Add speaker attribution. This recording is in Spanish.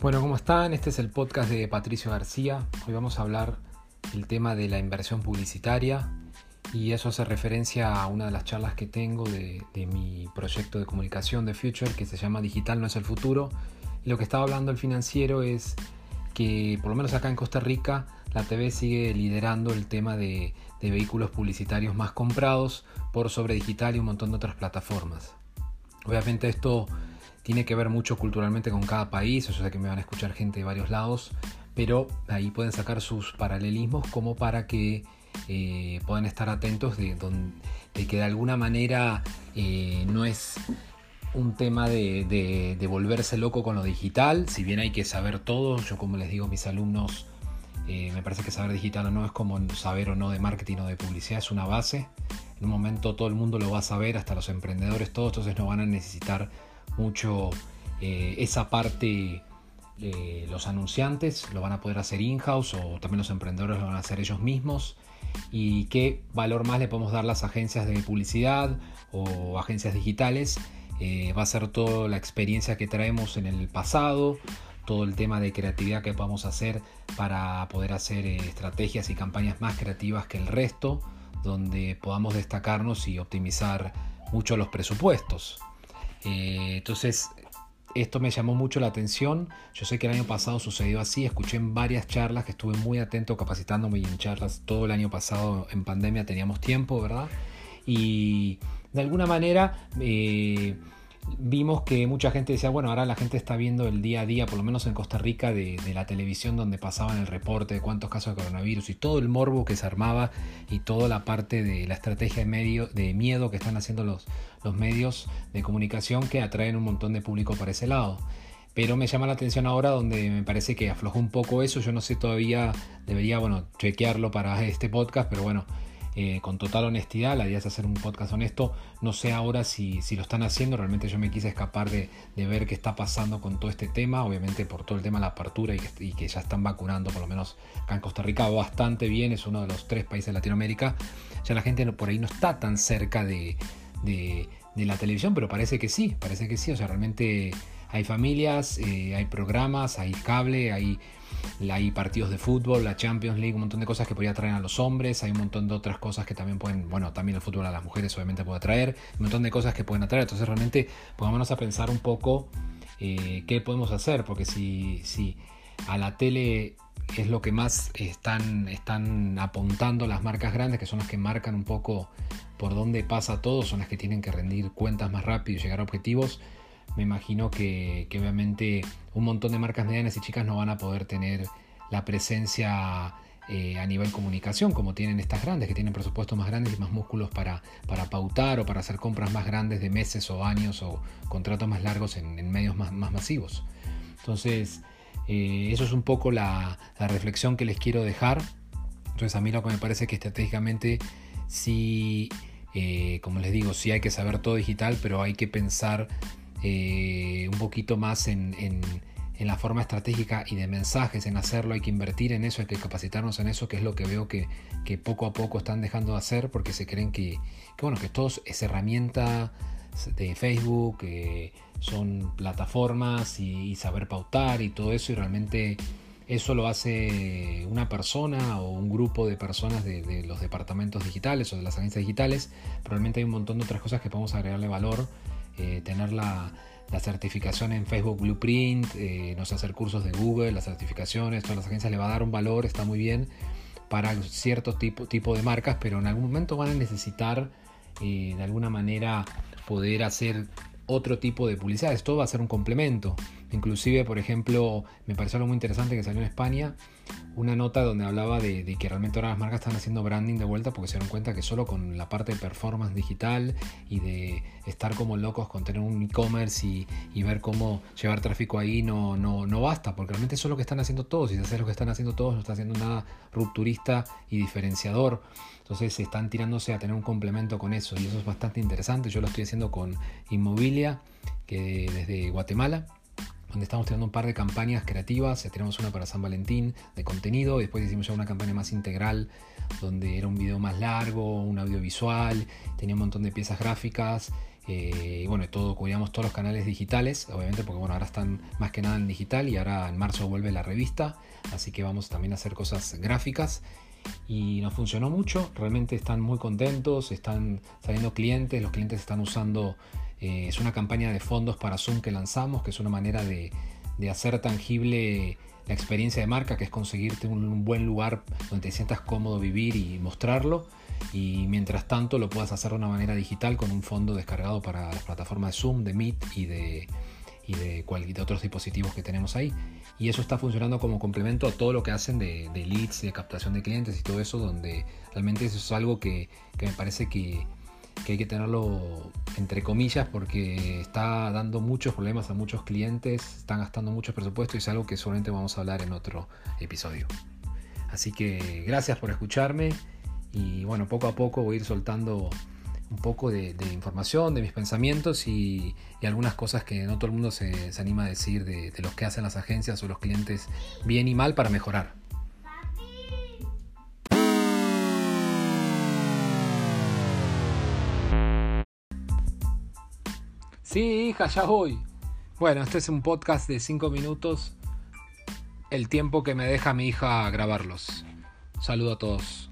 Speaker 1: Bueno, ¿cómo están? Este es el podcast de Patricio García. Hoy vamos a hablar del tema de la inversión publicitaria y eso hace referencia a una de las charlas que tengo de, mi proyecto de comunicación de Future que se llama Digital no es el futuro. Y lo que estaba hablando el financiero es que por lo menos acá en Costa Rica la TV sigue liderando el tema de, de vehículos publicitarios más comprados por sobre digital y un montón de otras plataformas. Obviamente esto tiene que ver mucho culturalmente con cada país, yo sé que me van a escuchar gente de varios lados, pero ahí pueden sacar sus paralelismos como para que eh, puedan estar atentos de, que de alguna manera eh, no es un tema de, volverse loco con lo digital, si bien hay que saber todo, yo como les digo a mis alumnos, eh, me parece que saber digital o no es como saber o no de marketing o de publicidad, es una base. En un momento todo el mundo lo va a saber, hasta los emprendedores todos, entonces no van a necesitar mucho eh, esa parte los anunciantes, lo van a poder hacer in-house o también los emprendedores lo van a hacer ellos mismos. Y qué valor más le podemos dar las agencias de publicidad o agencias digitales. Eh, va a ser toda la experiencia que traemos en el pasado, todo el tema de creatividad que podamos hacer para poder hacer eh, estrategias y campañas más creativas que el resto, donde podamos destacarnos y optimizar mucho los presupuestos. Eh, entonces, esto me llamó mucho la atención. Yo sé que el año pasado sucedió así. Escuché en varias charlas que estuve muy atento capacitándome y en charlas todo el año pasado en pandemia teníamos tiempo, ¿verdad? Y de alguna manera... Eh, vimos que mucha gente decía, bueno, ahora la gente está viendo el día a día, por lo menos en Costa Rica, de, la televisión donde pasaban el reporte de cuántos casos de coronavirus y todo el morbo que se armaba y toda la parte de la estrategia de, medio, de miedo que están haciendo los, los medios de comunicación que atraen un montón de público para ese lado. Pero me llama la atención ahora donde me parece que aflojó un poco eso. Yo no sé todavía, debería, bueno, chequearlo para este podcast, pero bueno, eh, con total honestidad, la idea es hacer un podcast honesto, no sé ahora si, si lo están haciendo, realmente yo me quise escapar de, ver qué está pasando con todo este tema, obviamente por todo el tema de la apertura y que, ya están vacunando, por lo menos acá en Costa Rica bastante bien, es uno de los tres países de Latinoamérica, ya la gente por ahí no está tan cerca de, de, la televisión, pero parece que sí, parece que sí, o sea, realmente hay familias, eh, hay programas, hay cable, hay partidos de fútbol, la Champions League, un montón de cosas que podría atraer a los hombres, hay un montón de otras cosas que también pueden, bueno, también el fútbol a las mujeres obviamente puede atraer, un montón de cosas que pueden atraer, entonces realmente pongámonos a pensar un poco eh, qué podemos hacer, porque si, si a la tele es lo que más están, están apuntando las marcas grandes, que son las que marcan un poco por dónde pasa todo, son las que tienen que rendir cuentas más rápido y llegar a objetivos me imagino que, obviamente un montón de marcas medianas y chicas no van a poder tener la presencia eh, a nivel comunicación como tienen estas grandes, que tienen presupuestos más grandes y más músculos para, para pautar o para hacer compras más grandes de meses o años o contratos más largos en, medios más, masivos. Entonces, eh, eso es un poco la, reflexión que les quiero dejar. Entonces, a mí lo que me parece que estratégicamente sí, eh, como les digo, sí hay que saber todo digital, pero hay que pensar eh, un poquito más en, la forma estratégica y de mensajes, en hacerlo, hay que invertir en eso, hay que capacitarnos en eso, que es lo que veo que, poco a poco están dejando de hacer porque se creen que, bueno, que todo es herramienta de Facebook, que son plataformas y, saber pautar y todo eso y realmente eso lo hace una persona o un grupo de personas de, de, los departamentos digitales o de las agencias digitales. Probablemente hay un montón de otras cosas que podemos agregarle valor eh, tener la, certificación en Facebook Blueprint, eh, no hacer cursos de Google, las certificaciones, todas las agencias le va a dar un valor, está muy bien para cierto tipo, tipo de marcas, pero en algún momento van a necesitar eh, de alguna manera poder hacer otro tipo de publicidad. Esto va a ser un complemento. Inclusive, por ejemplo, me pareció algo muy interesante que salió en España, una nota donde hablaba de, que realmente ahora las marcas están haciendo branding de vuelta porque se dieron cuenta que solo con la parte de performance digital y de estar como locos con tener un e-commerce y, ver cómo llevar tráfico ahí no, no, no basta, porque realmente eso es lo que están haciendo todos y si haces lo que están haciendo todos no está haciendo nada rupturista y diferenciador. Entonces se están tirándose a tener un complemento con eso y eso es bastante interesante. Yo lo estoy haciendo con Inmobilia, que desde Guatemala donde estamos teniendo un par de campañas creativas. Tenemos una para San Valentín de contenido, después hicimos ya una campaña más integral, donde era un video más largo, un audiovisual, tenía un montón de piezas gráficas y bueno, todo, cuidamos todos los canales digitales, obviamente, porque bueno, ahora están más que nada en digital y ahora en marzo vuelve la revista, así que vamos también a hacer cosas gráficas y nos funcionó mucho, realmente están muy contentos, están saliendo clientes, los clientes están usando, eh, es una campaña de fondos para Zoom que lanzamos, que es una manera de, hacer tangible la experiencia de marca, que es conseguirte un, buen lugar donde te sientas cómodo vivir y mostrarlo. Y mientras tanto lo puedas hacer de una manera digital con un fondo descargado para las plataformas de Zoom, de Meet y de, y de, de otros dispositivos que tenemos ahí. Y eso está funcionando como complemento a todo lo que hacen de, leads, de captación de clientes y todo eso, donde realmente eso es algo que, me parece que, hay que tenerlo entre comillas porque está dando muchos problemas a muchos clientes, están gastando mucho presupuesto y es algo que seguramente vamos a hablar en otro episodio. Así que gracias por escucharme y bueno, poco a poco voy a ir soltando un poco de, información, de mis pensamientos y, algunas cosas que no todo el mundo se, anima a decir de, de, los que hacen las agencias o los clientes bien y mal para mejorar. Sí, hija, ya voy. Bueno, este es un podcast de 5 minutos, el tiempo que me deja mi hija grabarlos. Saludo a todos.